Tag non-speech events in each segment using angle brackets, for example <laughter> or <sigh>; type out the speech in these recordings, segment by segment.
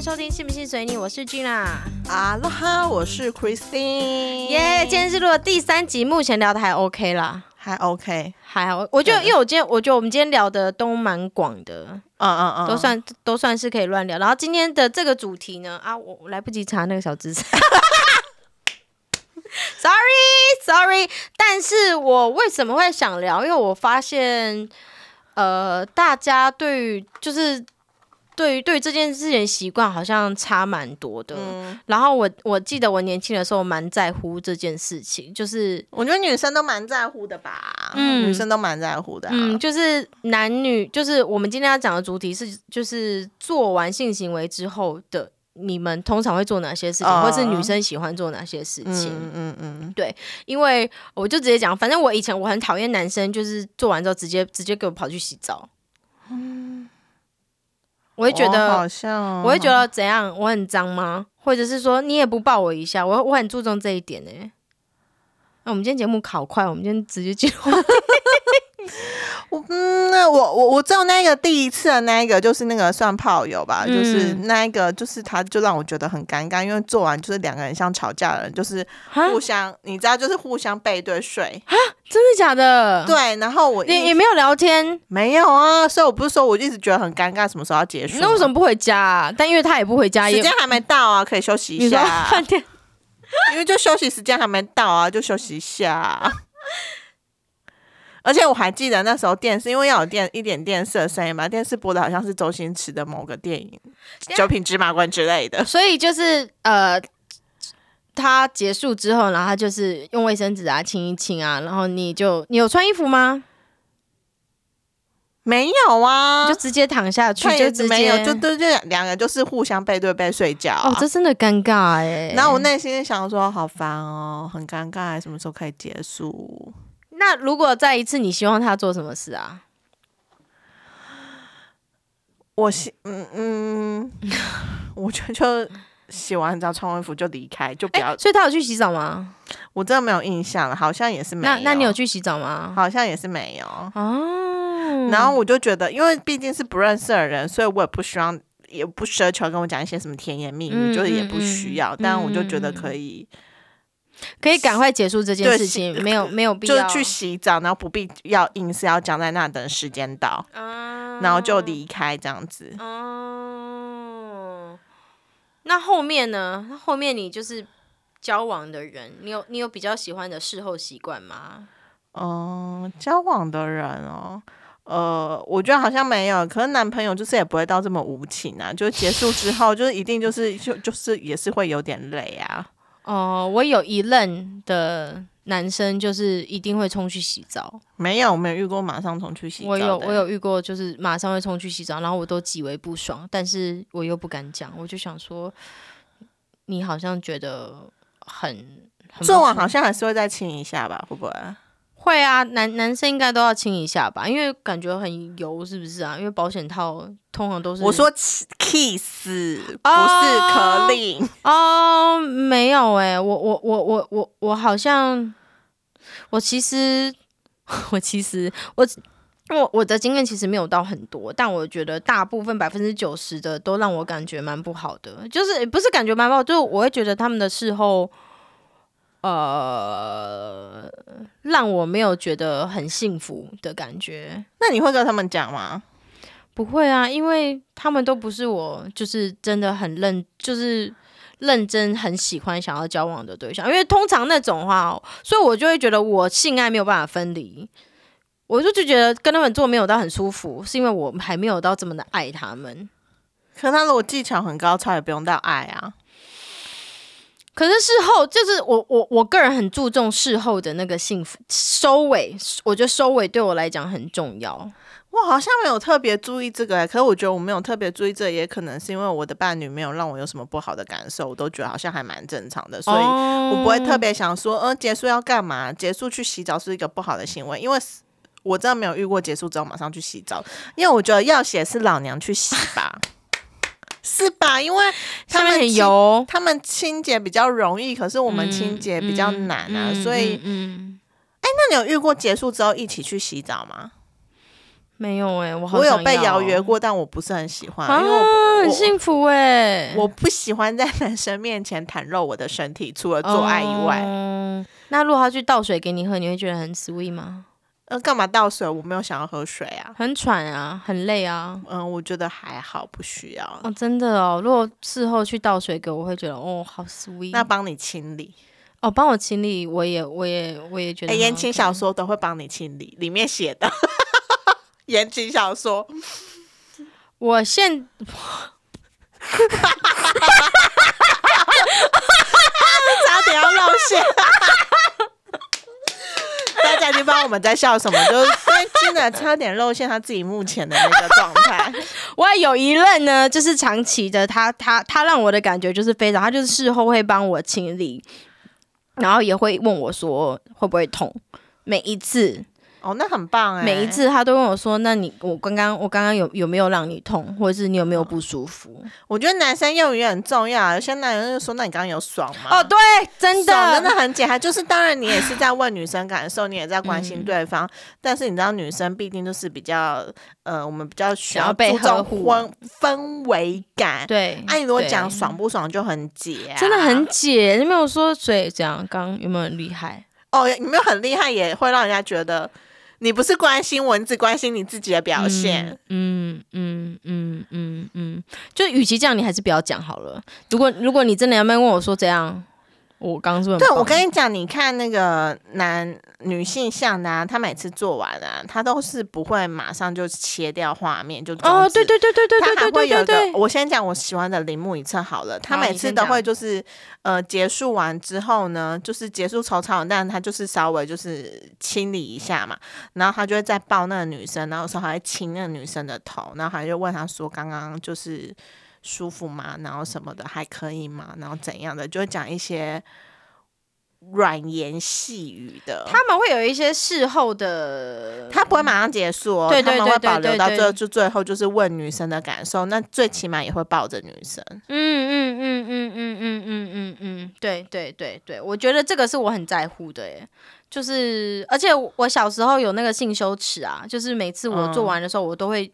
迎收听《信不信随你》，我是 Gina。啊啦哈，我是 Christine，耶、今天是录了第三集，目前聊的还 OK 啦，还 OK，还好。我觉得，因为我今天，我觉得我们今天聊的都蛮广的，嗯嗯嗯，都算都算是可以乱聊。然后今天的这个主题呢，啊，我我来不及查那个小知识，<laughs> sorry sorry。但是我为什么会想聊？因为我发现，呃，大家对于就是对于对于这件事情的习惯好像差蛮多的。嗯，然后我我记得我年轻的时候蛮在乎这件事情，就是我觉得女生都蛮在乎的吧，嗯女生都蛮在乎的、啊，嗯，就是男女，就是我们今天要讲的主题是，就是做完性行为之后的你们通常会做哪些事情，哦或是女生喜欢做哪些事情。嗯嗯嗯因为我就直接讲，反正我以前我很讨厌男生，就是做完之后直接直接给我跑去洗澡。我会嗯，觉得，哦好像，我会觉得怎样？我很脏吗？或者是说你也不抱我一下？我我很注重这一点呢、那我们今天节目考快，我们今天直接进入。<laughs> 我嗯，那我我我知道那个第一次的那一个就是那个算炮友吧，嗯就是那一个就是他就让我觉得很尴尬，因为做完就是两个人像吵架的人，就是互相你知道就是互相背对睡啊，真的假的？，对，然后我也也没有聊天，没有啊，所以我不是说我一直觉得很尴尬，什么时候要结束？那为什么不回家啊？但因为他也不回家，时间还没到啊，可以休息一下啊、饭店因为就休息时间还没到啊，就休息一下啊、<laughs> 而且我还记得那时候电视，因为要有电一点电视的声音嘛，电视播的好像是周星驰的某个电影《九品芝麻官》之类的。所以就是呃，他结束之后，然后他就是用卫生纸啊清一清啊，然后你就你有穿衣服吗？没有啊，就直接躺下去，就直接也没有，就对就两个就是互相背对背睡觉、啊。哦，这真的尴尬哎。然后我内心想说，好烦哦，很尴尬，什么时候可以结束？那如果再一次，你希望他做什么事啊？我希，嗯嗯，<laughs> 我觉得就洗完澡穿完衣服就离开，就不要。所以他有去洗澡吗？我真的没有印象了，好像也是没有。那那你有去洗澡吗？好像也是没有。哦，然后我就觉得，因为毕竟是不认识的人，所以我也不希望，也不奢求跟我讲一些什么甜言蜜语，嗯就是也不需要。嗯但我就觉得可以，可以赶快结束这件事情，没有没有必要就是去洗澡，然后不必要硬是要僵在那等时间到，啊然后就离开这样子。哦，那后面呢？那后面你就是交往的人，你有你有比较喜欢的事后习惯吗？嗯，交往的人哦。呃，我觉得好像没有，可是男朋友就是也不会到这么无情啊，就是结束之后，就是一定就是就就是也是会有点累啊。哦，我有一任的男生就是一定会冲去洗澡，没有，没有遇过马上冲去洗澡。我有我有遇过，就是马上会冲去洗澡，然后我都极为不爽，但是我又不敢讲，我就想说，你好像觉得很很做完好像还是会再亲一下吧，会不会？会啊，男男生应该都要亲一下吧，因为感觉很油，是不是啊？因为保险套通常都是我说 kiss 不哦是可令。哦，没有哎、我我我我我我好像，我其实 <laughs> 我其实我我我的经验其实没有到很多，但我觉得大部分百分之九十的都让我感觉蛮不好的，就是不是感觉蛮不好，就是我会觉得他们的事后。呃，让我没有觉得很幸福的感觉。那你会跟他们讲吗？不会啊，因为他们都不是我，就是真的很认，就是认真很喜欢想要交往的对象。因为通常那种话哦，所以我就会觉得我性爱没有办法分离，我就就觉得跟他们做没有到很舒服，是因为我还没有到这么的爱他们。可他如果技巧很高超，也不用到爱啊。可是事后就是我我我个人很注重事后的那个幸福收尾，我觉得收尾对我来讲很重要。我好像没有特别注意这个、欸，可是我觉得我没有特别注意这个，也可能是因为我的伴侣没有让我有什么不好的感受，我都觉得好像还蛮正常的，所以我我不会特别想说，呃，结束要干嘛？结束去洗澡是一个不好的行为，因为我真的没有遇过结束之后马上去洗澡，因为我觉得要洗是老娘去洗吧，是吧？因为他们很们油，他们清洁比较容易，可是我们清洁比较难啊，嗯所以嗯嗯那你有遇过结束之后一起去洗澡吗？没有哎、我好我有被邀约哦过，但我不是很喜欢，啊，因为我很幸福哎、我不喜欢在男生面前袒露我的身体，除了做爱以外。哦那如果他去倒水给你喝，你会觉得很 sweet 吗？呃，干嘛倒水？我没有想要喝水啊。很喘啊，很累啊。嗯，我觉得还好，不需要。哦，真的哦，如果事后去倒水给我，我会觉得哦，好 sweet。那帮你清理。哦，帮我清理，我也，我也，我也觉得言情小说都会帮你清理，里面写的。<laughs> 言情小说，我现 <laughs> 差点要露馅。不知道我们在笑什么，就 <laughs> 是真的差点露馅他自己目前的那个状态。<laughs> 我有一任呢，就是长期的，他他他让我的感觉就是非常，他就是事后会帮我清理，然后也会问我说会不会痛，每一次哦，那很棒哎！每一次他都问我说，那你我刚刚我刚刚有有没有让你痛，或者是你有没有不舒服？我觉得男生用语也很重要啊。有些男人就说：“那你刚刚有爽吗？”哦，对，真的爽真的很简单，就是当然你也是在问女生感受，你也在关嗯心对方，但是你知道女生必定就是比较呃，我们比较需想要被呵护氛氛围感。对。啊、你如果讲爽不爽就很解、啊，真的很解，你没有说所以这样，刚刚有没有很厉害？哦，有没有很厉害，也会让人家觉得你不是关心我，你只关心你自己的表现。嗯嗯嗯嗯嗯，就与其这样，你还是不要讲好了。如果如果你真的要问我说怎样，我刚刚是不是很对，我跟你讲，你看那个男女性向的、啊，他每次做完啊，他都是不会马上就切掉画面，就哦，对对对对对对他还对会有一个，对对对，我先讲我喜欢的铃木一侧好了。他每次都会就是呃结束完之后呢，就是结束抽草，但他就是稍微就是清理一下嘛，然后他就会再抱那个女生，然后有时候还会亲那个女生的头，然后还就问他说刚刚就是舒服吗？然后什么的还可以吗？然后怎样的，就会讲一些软言细语的。他们会有一些事后的，他不会马上结束哦，对对他们会保留到最后，就最后就是问女生的感受，那最起码也会抱着女生。嗯嗯嗯嗯嗯嗯嗯嗯嗯，对对对对，我觉得这个是我很在乎的耶。就是，而且我小时候有那个性羞耻啊，就是每次我做嗯完的时候，我都会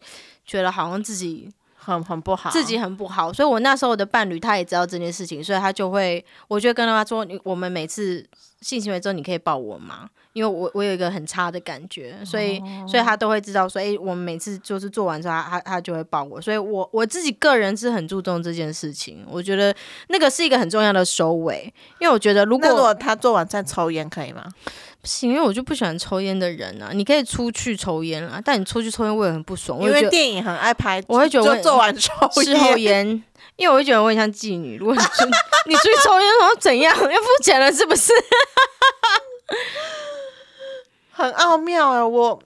觉得好像自己很很不好，自己很不好，所以我那时候的伴侣他也知道这件事情，所以他就会，我就跟他说，我们每次性行为之后，你可以抱我吗？因为我我有一个很差的感觉，所以、所以他都会知道说，诶，我们每次就是做完之后，他他他就会抱我，所以我我自己个人是很注重这件事情，我觉得那个是一个很重要的收尾，因为我觉得如果那如果他做完再抽烟可以吗？不行，因为我就不喜欢抽烟的人啊，你可以出去抽烟啊，但你出去抽烟我也很不爽，我因为电影很爱拍，我会觉得我做完抽事后烟，烟，因为我会觉得我很像妓女。如果你出 <laughs> 你出去抽烟，然后怎样？要付钱了是不是？<laughs> 很奥妙啊，我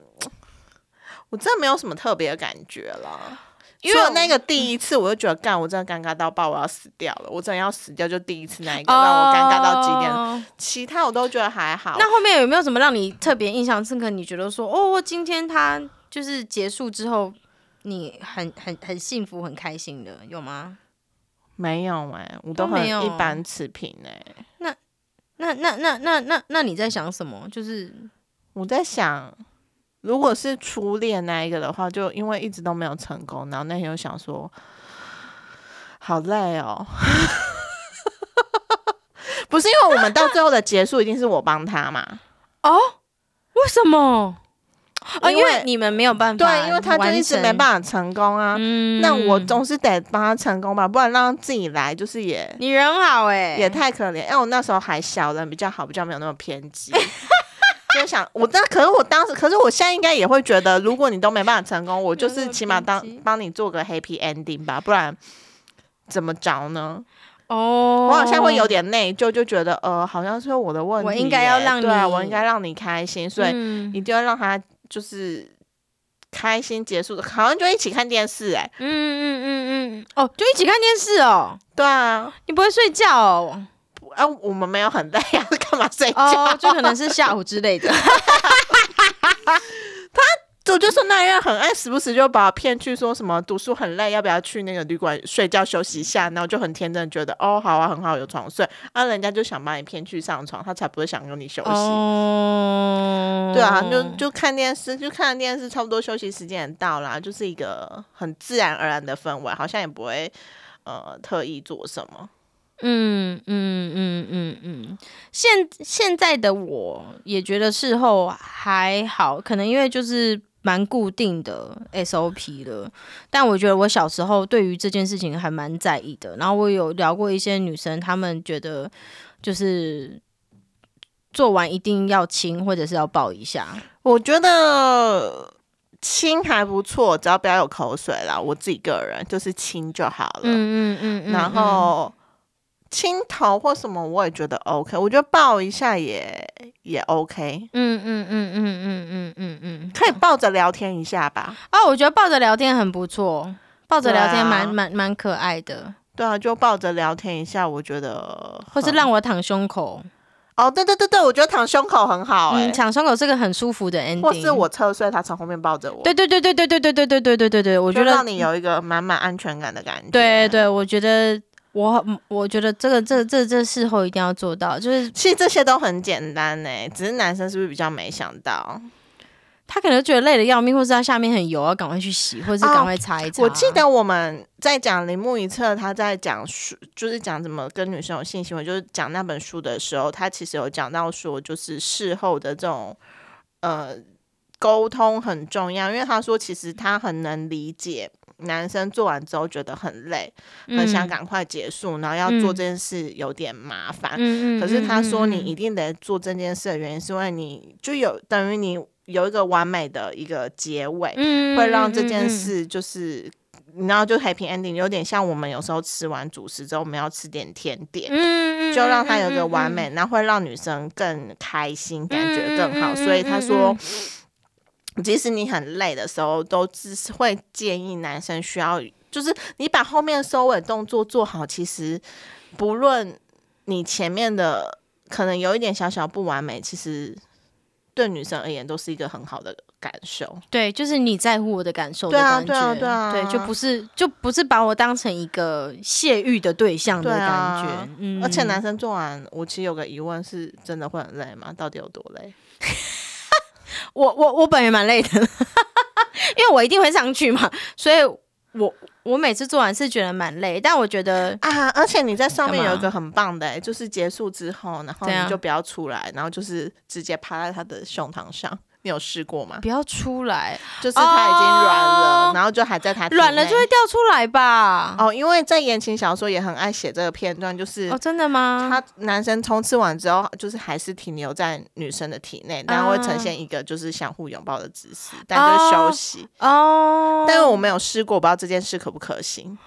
我真的没有什么特别的感觉了。因因为我那个第一次，我就觉得干，我真的尴尬到爆，我要死掉了。我真的要死掉，就第一次那一个、让我尴尬到极点。哦其他我都觉得还好。那后面有没有什么让你特别印象深刻？你觉得说，哦，今天他就是结束之后，你很很很幸福、很开心的，有吗？没有哎、我都很一般持平哎、那那那那那那你在想什么？就是我在想，如果是初恋那一个的话，就因为一直都没有成功，然后那天又想说，好累哦。<laughs> 不是因为我们到最后的结束一定是我帮他嘛？哦，为什么？啊，因因为为你们没有办法，对，因为他就一直没办法成功啊。嗯那我总是得帮他成功吧，不然让他自己来，就是也你人好哎、也太可怜。因为我那时候还小，人比较好，比较没有那么偏激。<laughs> 就想我当，可是我当时，可是我现在应该也会觉得，如果你都没办法成功，<laughs> 我就是起码当帮你做个 happy ending 吧，不然怎么着呢？哦，我好像会有点内疚，就觉得呃，好像是我的问题耶，我应该要让对啊，你我应该让你开心，所以嗯一定要让他就是开心结束的，好像就一起看电视哎、嗯嗯嗯嗯，哦，就一起看电视哦，对啊，你不会睡觉哦？啊，我们没有很累啊，<laughs> 干嘛睡觉？哦，就可能是下午之类的。<laughs> 我就说那样很爱时不时就把我骗去说什么读书很累，要不要去那个旅馆睡觉休息一下？然后就很天真觉得哦好啊很好有床睡，啊人家就想把你骗去上床，他才不会想跟你休息。哦，对啊，就就看电视，就看电视，差不多休息时间也到啦，就是一个很自然而然的氛围，好像也不会呃特意做什么。嗯嗯嗯嗯嗯，现现在的我也觉得事后还好，可能因为就是蛮固定的 SOP 了。但我觉得我小时候对于这件事情还蛮在意的。然后我有聊过一些女生，她们觉得就是做完一定要亲或者是要抱一下。我觉得亲还不错，只要不要有口水啦。我自己个人就是亲就好了。嗯嗯嗯嗯，然后。亲头或什么我也觉得 OK，我觉得抱一下也也 OK。嗯嗯嗯嗯嗯嗯嗯嗯，可以抱着聊天一下吧。哦，我觉得抱着聊天很不错，抱着聊天蛮蛮蛮可爱的。对啊，就抱着聊天一下，我觉得。或是让我躺胸口。哦，对对对对，我觉得躺胸口很好嗯，躺胸口是个很舒服的 ending。或是我侧睡，他从后面抱着我。对对对对对对对对对对对对对，我觉得让你有一个满满安全感的感觉。对对，我觉得。我我觉得这个这这这事后一定要做到，就是其实这些都很简单呢，只是男生是不是比较没想到？他可能觉得累的要命，或是他下面很油，要赶快去洗，或者是赶快擦一擦。我记得我们在讲铃木一侧，他在讲书，就是讲怎么跟女生有性行为，就是讲那本书的时候，他其实有讲到说，就是事后的这种呃沟通很重要，因为他说其实他很能理解。男生做完之后觉得很累，很想赶快结束，然后要做这件事有点麻烦。可是他说你一定得做这件事的原因，是因为你就有等于你有一个完美的一个结尾，会让这件事就是你知道就 happy ending，有点像我们有时候吃完主食之后，我们要吃点甜点，就让他有个完美，然后会让女生更开心，感觉更好。所以他说。即使你很累的时候，都只是会建议男生需要，就是你把后面收尾动作做好。其实不论你前面的可能有一点小小不完美，其实对女生而言都是一个很好的感受。对，就是你在乎我的感受的感觉，对啊，对啊，对，就不是就不是把我当成一个泄欲的对象的感觉。嗯，而且男生做完，我其实有个疑问，是真的会很累吗？到底有多累？我我我本人蛮累的，<laughs> 因为我一定会上去嘛，所以我我每次做完是觉得蛮累，但我觉得啊，而且你在上面有一个很棒的，就是结束之后，然后你就不要出来，然后就是直接趴在他的胸膛上。你有试过吗？不要出来，就是他已经软了，然后就还在他软了就会掉出来吧？哦，因为在言情小说也很爱写这个片段，就是哦，真的吗？他男生冲刺完之后，就是还是停留在女生的体内，然后会呈现一个就是相互拥抱的姿势，但就休息哦。但是我没有试过，我不知道这件事可不可行，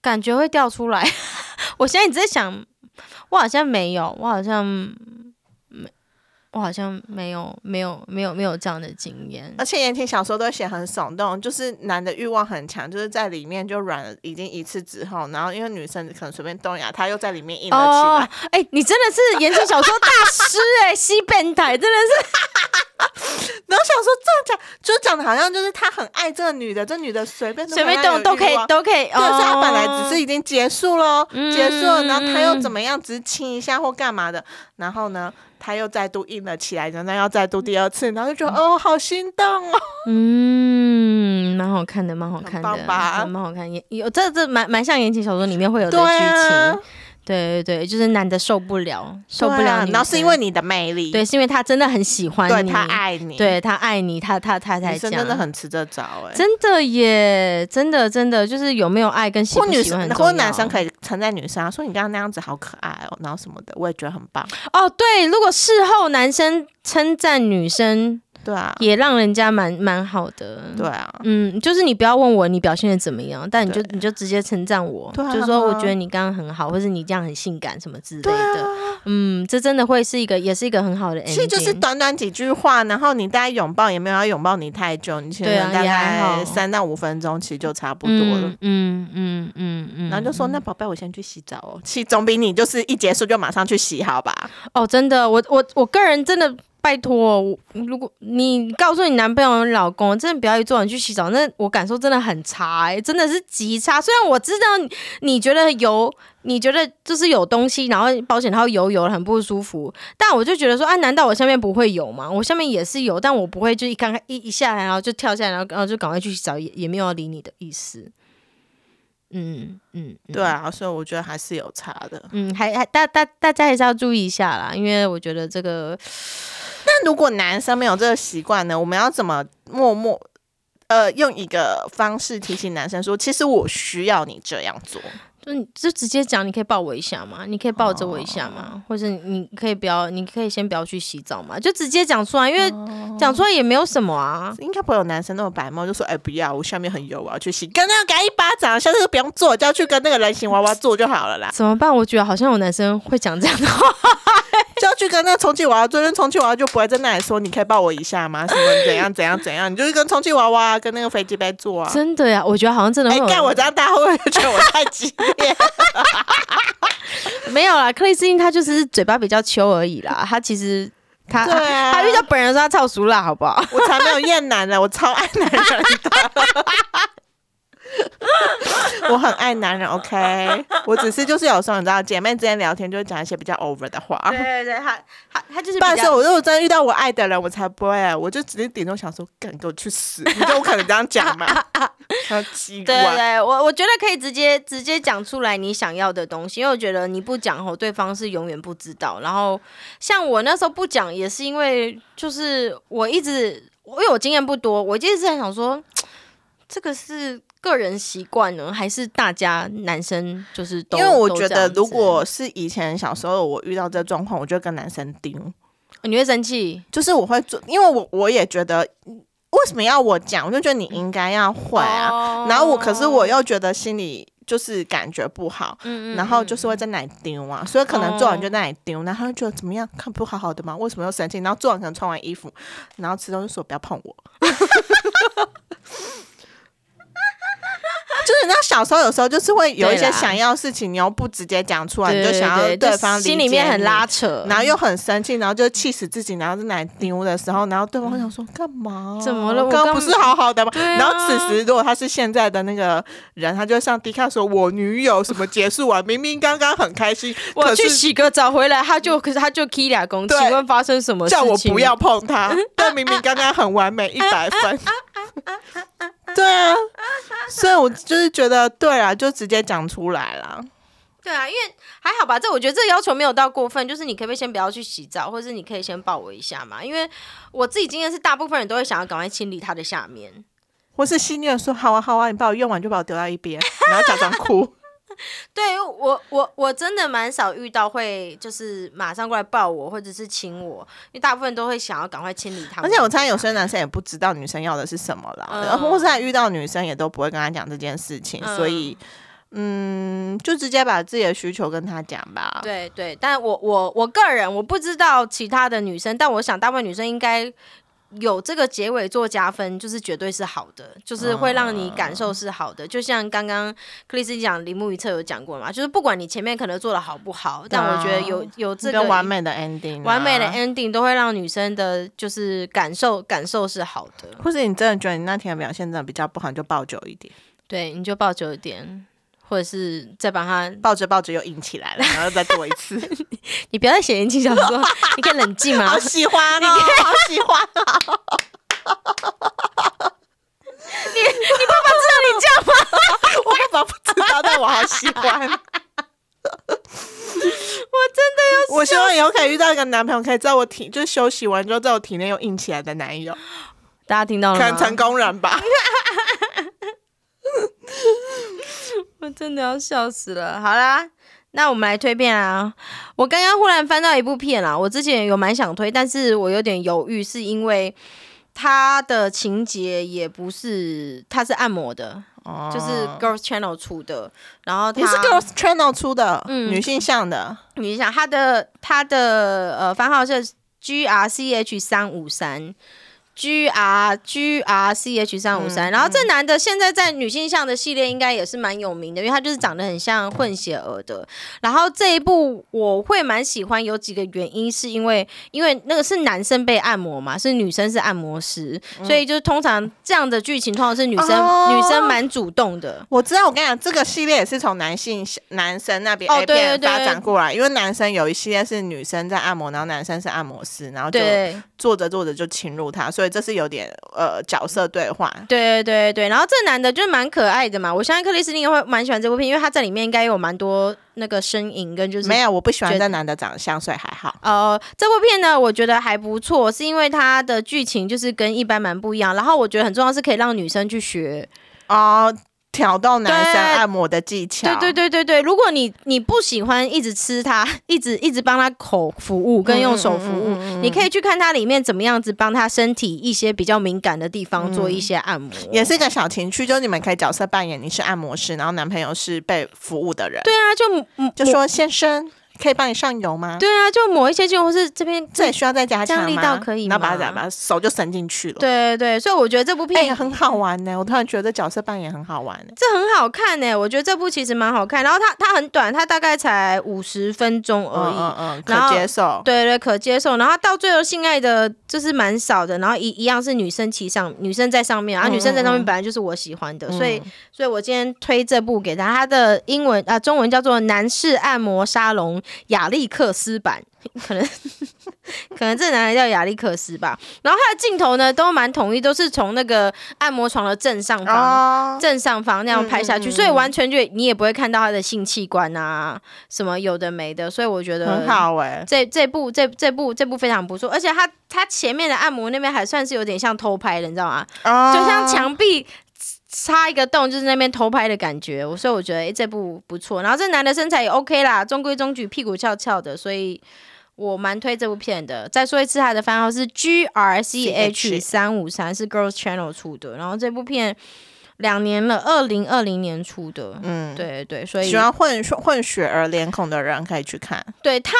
感觉会掉出来。<laughs> 我现在一直在想，我好像没有，我好像。我好像没有没有没有没有这样的经验，而且言情小说都写很耸动，就是男的欲望很强，就是在里面就软了已经一次之后，然后因为女生可能随便动一下，他又在里面硬了起来。哎，你真的是言情小说大师哎，<laughs> 西变态真的是。然后想说这样讲，就讲的好像就是他很爱这个女的，这女的随便随便动都可以都可以。对，是他本来只是已经结束了，结束了，然后他又怎么样，只是亲一下或干嘛的，然后呢？他又再度硬了起来，然后要再度第二次，然后就觉得哦，好心动哦。嗯，蛮好看的，蛮好看的，蛮好看。也有这这蛮蛮像言情小说里面会有的剧情。对对对，就是男的受不了，受不了你，然后是因为你的魅力，对，是因为他真的很喜欢你，他爱你，对他爱你，他他他才真的很吃这招哎，真的耶，真的真的就是有没有爱跟喜不喜欢或男生可以称赞女生啊，说你刚刚那样子好可爱哦，然后什么的，我也觉得很棒。哦。对，如果事后男生称赞女生。对啊，也让人家蛮蛮好的。对啊，嗯，就是你不要问我你表现的怎么样，但你就你就直接称赞我，就是说我觉得你刚刚很好，或是你这样很性感什么之类的。嗯，这真的会是一个，也是一个很好的。其实就是短短几句话，然后你大概拥抱也没有要拥抱你太久，你其实大概三到五分钟，其实就差不多了。嗯嗯嗯嗯，然后就说那宝贝，我先去洗澡哦，其实总比你就是一结束就马上去洗好吧？哦，真的，我我我个人真的。拜托，我如果你告诉你男朋友、老公，真的不要一做你去洗澡，那我感受真的很差、欸，真的是极差。虽然我知道你觉得油，你觉得就是有东西，然后保险套油油很不舒服，但我就觉得说啊，难道我下面不会有吗？我下面也是有，但我不会就一刚开一一下来，然后就跳下来，然后然后就赶快去洗澡，也也没有要理你的意思。嗯嗯，嗯对啊，所以我觉得还是有差的。嗯，还还大大大家还是要注意一下啦，因为我觉得这个那如果男生没有这个习惯呢，我们要怎么默默呃用一个方式提醒男生说，其实我需要你这样做？就你就直接讲，你可以抱我一下吗？你可以抱着我一下吗？或者你可以不要，你可以先不要去洗澡吗？就直接讲出来，因为讲出来也没有什么啊。应该不会有男生那么白目，就说哎不要，我下面很油，我要去洗，跟那个给他一巴掌，下次就不用做，就要去跟那个人形娃娃做就好了啦，怎么办？我觉得好像有男生会讲这样的话。就要去跟那个充气娃娃做，那充气娃娃就不会在那里说你可以抱我一下吗？<laughs> 什么怎样怎样怎样，你就是跟充气娃娃跟那个飞机杯坐啊。真的呀，我觉得好像真的会哎，有干我这样，大家会不会觉得我太激烈？<laughs> 没有啦，克里斯汀他就是嘴巴比较秋而已啦，他其实他、对啊他遇到本人的时候他超熟辣，好不好？我才没有厌男呢，我超爱男人的。<laughs> <laughs> 我很爱男人，OK。我只是就是有时候你知道，姐妹之间聊天就会讲一些比较 over 的话。对对对，他他他就是比不然是我如果真的遇到我爱的人，我才不会，我就只是顶多想说，干给我去死！<laughs> 你就我可能这样讲嘛。对对对，我我觉得可以直接直接讲出来你想要的东西，因为我觉得你不讲后，对方是永远不知道。然后像我那时候不讲，也是因为就是我一直因为我经验不多，我就一直在想说，这个是个人习惯呢，还是大家男生就是都因为我觉得，如果是以前小时候我遇到这状况，我就跟男生盯，你会生气，就是我会做，因为我我也觉得，为什么要我讲？我就觉得你应该要会啊。哦然后我，可是我又觉得心里就是感觉不好，嗯然后就是会在那里丢啊，所以可能做完就哦在那里丢，然后觉得怎么样，看不好好的吗？为什么又生气？然后做完可能穿完衣服，然后吃东西说不要碰我。<laughs> <laughs> 就是你知道小时候有时候就是会有一些想要的事情，你又不直接讲出来，你就想要对方心里面很拉扯，然后又很生气，然后就气死自己，然后就奶丢的时候，然后对方会想说干嘛？怎么了我刚刚刚不是好好的吗？然后此时如果他是现在的那个人，他就会上 D 卡说，我女友什么结束完，明明刚刚很开心，我去洗个澡回来，他就可是他就 K 俩公，对请问发生什么？叫我不要碰他，<laughs> 但明明刚刚很完美，<laughs> 一百分。对啊，所以我就是觉得，对啊，就直接讲出来啦。对啊，因为还好吧，这我觉得这要求没有到过分，就是你可不可以先不要去洗澡，或者是你可以先抱我一下嘛？因为我自己经验是，大部分人都会想要赶快清理他的下面。或是心虐说好啊好啊，你把我用完就把我丢到一边，然后假装哭。<laughs> 对我我我真的蛮少遇到会就是马上过来抱我或者是亲我，因为大部分都会想要赶快清理他们。而且我猜有些男生也不知道女生要的是什么啦，嗯然后或是他遇到女生也都不会跟他讲这件事情，嗯所以嗯，就直接把自己的需求跟他讲吧。对对，但我我我个人我不知道其他的女生，但我想大部分女生应该有这个结尾做加分，就是绝对是好的，就是会让你感受是好的。就像刚刚克里斯讲铃木一侧有讲过嘛，就是不管你前面可能做的好不好，但我觉得有有这个个完美的 ending，、啊完美的 ending 都会让女生的就是感受感受是好的。或者你真的觉得你那天的表现真的比较不好，你就抱久一点，对，你就抱久一点。或者是再把它，抱着抱着又硬起来了，然后再做一次。<laughs> 你不要再写言情小说，<laughs> 你可以冷静吗好？喜欢哦，好喜欢哦！<laughs> 你爸爸知道你这样吗？我爸爸不知道，但我好喜欢。我真的要我希望以后可以遇到一个男朋友，可以在我体就是休息完之后，在我体内又硬起来的男友，大家听到了吗？可能成功人吧。<laughs> 我真的要笑死了。好啦，那我们来推片啊！我刚刚忽然翻到一部片啦，我之前有蛮想推，但是我有点犹豫，是因为它的情节也不是，它是按摩的，就是 Girls Channel 出的，然后它也是 Girls Channel 出的，嗯女性向的。女性向它的它的呃番号是 G R C H 三五三。G R G R C H 三五三，然后这男的现在在女性向的系列应该也是蛮有名的，因为他就是长得很像混血儿的。然后这一部我会蛮喜欢，有几个原因是因为因为那个是男生被按摩嘛，是女生是按摩师，所以就是通常这样的剧情通常是女生、哦女生蛮主动的。我知道，我跟你讲，这个系列也是从男性男生那边哦 A 对片对对发展过来，因为男生有一系列是女生在按摩，然后男生是按摩师，然后就对做着做着就侵入他，所以这是有点呃角色对话。对对对，然后这男的就是蛮可爱的嘛，我相信克里斯汀也会蛮喜欢这部片，因为他在里面应该有蛮多那个身影跟就是没有，我不喜欢这男的长相，所以还好。呃，这部片呢，我觉得还不错，是因为它的剧情就是跟一般蛮不一样，然后我觉得很重要是可以让女生去学。哦，挑逗男生按摩的技巧。对对对对对，如果你你不喜欢一直吃他，<laughs> 一直一直帮他口服务跟用手服务，嗯嗯嗯。嗯嗯你可以去看他里面怎么样子帮他身体一些比较敏感的地方做一些按摩。也是一个小情趣，就是你们可以角色扮演，你是按摩师，然后男朋友是被服务的人，对啊，就嗯就说先生可以帮你上油吗？对啊，就抹一些精油，或是这边这里需要再加这样力？道可以吗？那把吗它把手就伸进去了。对对对，所以我觉得这部片也、很好玩呢！我突然觉得角色扮演很好玩呢。这很好看呢、我觉得这部其实蛮好看。然后它它很短，它大概才五十分钟而已。嗯嗯，可接受。对对，可接受。然后到最后性爱的，就是蛮少的。然后一一样是女生骑上，女生在上面，然后女生在上面本来就是我喜欢的，所以所以我今天推这部给大家。它的英文啊、中文叫做《男士按摩沙龙雅历克斯版》，可能可能这男的叫亚历克斯吧。然后他的镜头呢都蛮统一，都是从那个按摩床的正上方。哦，正上方那样拍下去，所以完全就你也不会看到他的性器官啊，什么有的没的，所以我觉得很好哎。这这部这这部这部非常不错，而且他他前面的按摩那边还算是有点像偷拍的，你知道吗？哦就像墙壁插一个洞，就是那边偷拍的感觉。我所以我觉得诶这部不错。然后这男的身材也 OK 啦，中规中矩，屁股翘翘的，所以。我蛮推这部片的。再说一次，它的番号是 G R C H 三五三，是 Girls Channel 出的。然后这部片两年了，二零二零年出的。嗯，对对，所以喜欢混混血儿脸孔的人可以去看。对他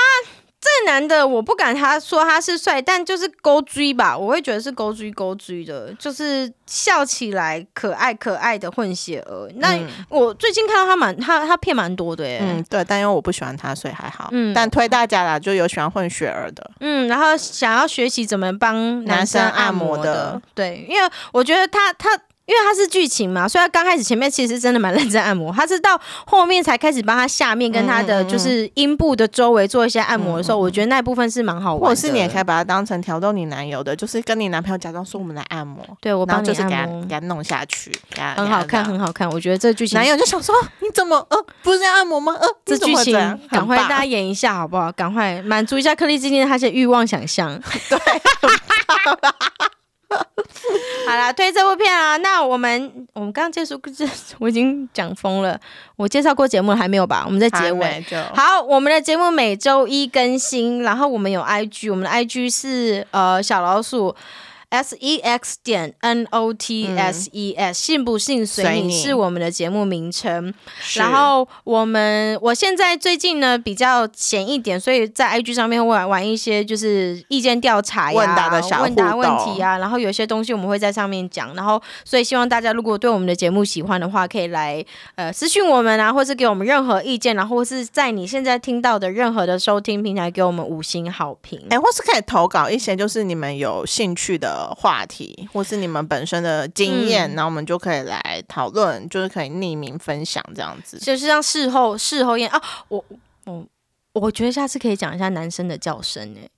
这男的，我不敢他说他是帅，但就是勾追吧，我会觉得是勾追勾追的，就是笑起来可爱可爱的混血儿。那、嗯我最近看到他蛮他他片蛮多的耶，嗯，对，但因为我不喜欢他，所以还好。嗯但推大家啦，就有喜欢混血儿的。嗯，然后想要学习怎么帮男生按摩男生按摩的对，因为我觉得他他。因为他是剧情嘛，所以他刚开始前面其实真的蛮认真按摩，他是到后面才开始帮他下面跟他的就是阴部的周围做一些按摩的时候，我觉得那一部分是蛮好玩的。或者是你也可以把它当成挑逗你男友的，就是跟你男朋友假装说我们来按摩，对我帮你就是给他给，他弄下去，很好看，。很好看。我觉得这剧情男友就想说你怎么呃不是要按摩吗？呃，这剧情赶快大家演一下好不好？赶快满足一下克里今天他的欲望想象。<laughs> 对，<laughs> <laughs> 好啦，推这部片啊，那我们我们刚刚结束，这我已经讲疯了。我介绍过节目了还没有吧？我们在结尾。就好，我们的节目每周一更新，然后我们有 IG，我们的 IG 是呃小老鼠 S E X 点 N O T S E S，、信不信随你是我们的节目名称。然后我们我现在最近呢比较闲一点，所以在 IG 上面会玩玩一些就是意见调查呀、问答的小问答问题啊，然后有些东西我们会在上面讲，然后所以希望大家如果对我们的节目喜欢的话，可以来呃私讯我们啊，或是给我们任何意见，然后或是在你现在听到的任何的收听平台给我们五星好评。哎、或是可以投稿一些就是你们有兴趣的话题，或是你们本身的经验，嗯然后我们就可以来讨论，就是可以匿名分享这样子。就是像事后事后验啊，我我我觉得下次可以讲一下男生的叫声哎、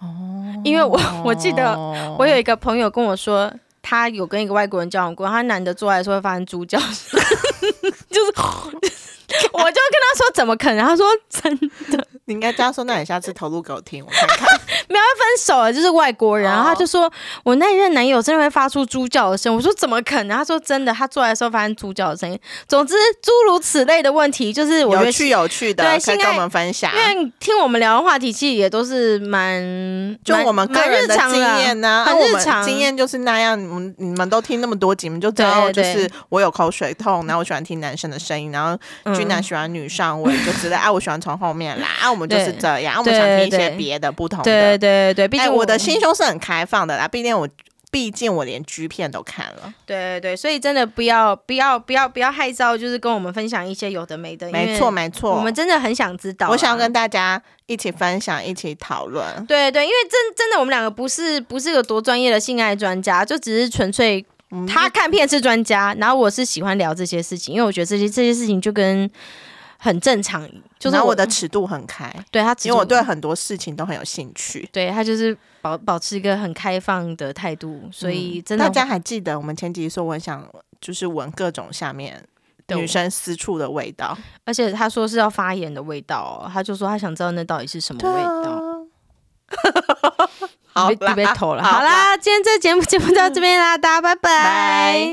哦，因为我我记得我有一个朋友跟我说，他有跟一个外国人交往过，他男的做爱的时候会发生猪叫声，<laughs> 就是 <laughs> 我就跟他说怎么可能？他说真的你应该这样说，那你下次投入给我听，我看看。没有要分手了，就是外国人，哦然后他就说我那一任男友真的会发出猪叫的声音，我说怎么可能？他说真的，他做来的时候发现猪叫的声音。总之诸如此类的问题，就是我觉得有趣有趣的，可以跟我们分享。因为听我们聊的话题，其实也都是蛮蛮就我们个蛮人的经验呢、很日常经验就是那样。你们你们都听那么多集，你们就知道，就是我有口水痛，然后我喜欢听男生的声音，然后嗯君男喜欢女上位，就知道啊，我喜欢从后面来啊，我们就是这样，啊，我们想听一些别的不同的。对对对，毕哎、竟我的心胸是很开放的啦，毕竟我毕竟我连 G 片都看了。对对对，所以真的不要不要不要不要害臊，就是跟我们分享一些有的没的，没错，没错，我们真的很想知道啊。我想要跟大家一起分享，一起讨论。对对，因为真真的我们两个不是不是个多专业的性爱专家，就只是纯粹嗯他看片是专家，然后我是喜欢聊这些事情，因为我觉得这些这些事情就跟很正常，就是我的尺度很开，对他因为我对很多事情都很有兴趣。对他就是保保持一个很开放的态度，所以真的大家还记得我们前几集说我很想就是闻各种下面女生私处的味道，而且他说是要发炎的味道哦，他就说他想知道那到底是什么味道。好你被你被啦偷了。好好啦，今天这节目节目到这边啦，大家拜拜。拜